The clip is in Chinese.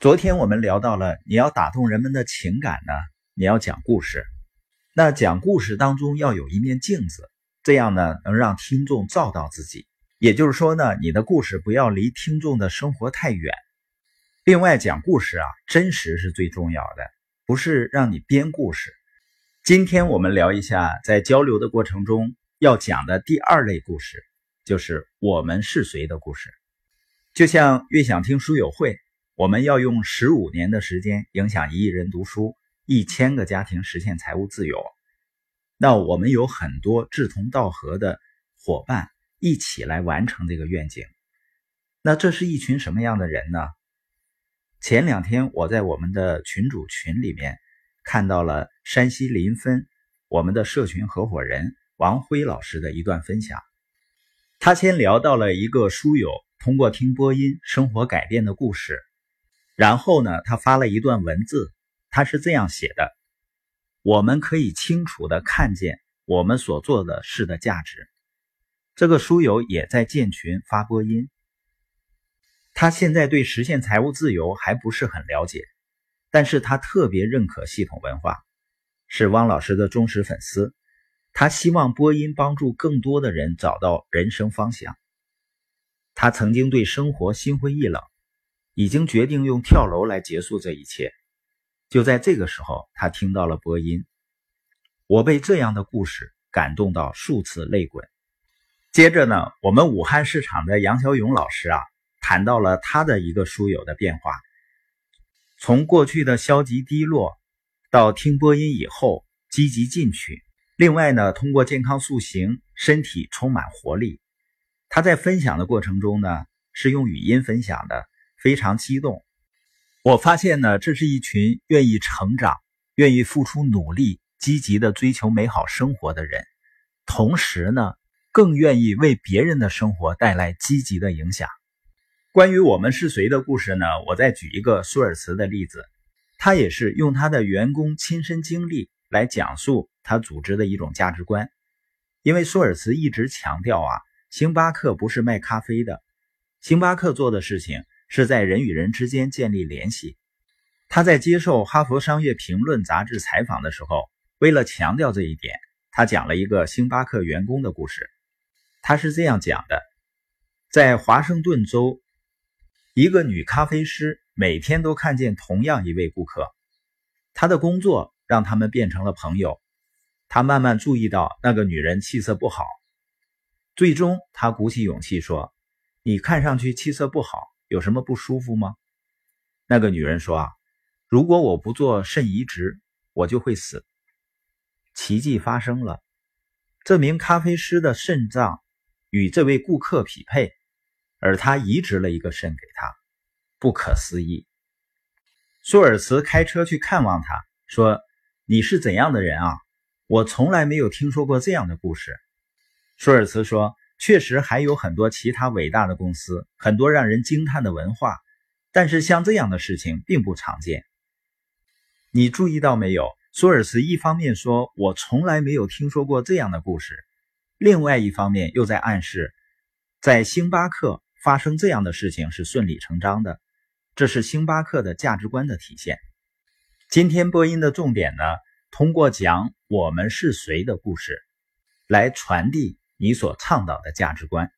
昨天我们聊到了，你要打动人们的情感呢，你要讲故事。那讲故事当中要有一面镜子，这样呢能让听众照到自己。也就是说呢，你的故事不要离听众的生活太远。另外，讲故事啊，真实是最重要的，不是让你编故事。今天我们聊一下，在交流的过程中要讲的第二类故事，就是我们是谁的故事。就像越想听书友会。我们要用十五年的时间影响一亿人读书，一千个家庭实现财务自由。那我们有很多志同道合的伙伴一起来完成这个愿景。那这是一群什么样的人呢？前两天我在我们的群主群里面看到了山西临汾我们的社群合伙人王辉老师的一段分享。他先聊到了一个书友通过听播音生活改变的故事。然后呢，他发了一段文字，他是这样写的：“我们可以清楚的看见我们所做的事的价值。”这个书友也在建群发播音，他现在对实现财务自由还不是很了解，但是他特别认可系统文化，是汪老师的忠实粉丝。他希望播音帮助更多的人找到人生方向。他曾经对生活心灰意冷。已经决定用跳楼来结束这一切。就在这个时候，他听到了播音。我被这样的故事感动到数次泪滚。接着呢，我们武汉市场的杨小勇老师啊，谈到了他的一个书友的变化，从过去的消极低落，到听播音以后积极进取。另外呢，通过健康塑形，身体充满活力。他在分享的过程中呢，是用语音分享的。非常激动，我发现呢，这是一群愿意成长、愿意付出努力、积极的追求美好生活的人，同时呢，更愿意为别人的生活带来积极的影响。关于我们是谁的故事呢？我再举一个舒尔茨的例子，他也是用他的员工亲身经历来讲述他组织的一种价值观。因为舒尔茨一直强调啊，星巴克不是卖咖啡的，星巴克做的事情。是在人与人之间建立联系。他在接受《哈佛商业评论》杂志采访的时候，为了强调这一点，他讲了一个星巴克员工的故事。他是这样讲的：在华盛顿州，一个女咖啡师每天都看见同样一位顾客，她的工作让他们变成了朋友。他慢慢注意到那个女人气色不好，最终他鼓起勇气说：“你看上去气色不好。”有什么不舒服吗？那个女人说：“啊，如果我不做肾移植，我就会死。”奇迹发生了，这名咖啡师的肾脏与这位顾客匹配，而他移植了一个肾给他，不可思议。舒尔茨开车去看望他，说：“你是怎样的人啊？我从来没有听说过这样的故事。”舒尔茨说。确实还有很多其他伟大的公司，很多让人惊叹的文化，但是像这样的事情并不常见。你注意到没有？舒尔茨一方面说我从来没有听说过这样的故事，另外一方面又在暗示，在星巴克发生这样的事情是顺理成章的，这是星巴克的价值观的体现。今天播音的重点呢，通过讲我们是谁的故事，来传递。你所倡导的价值观。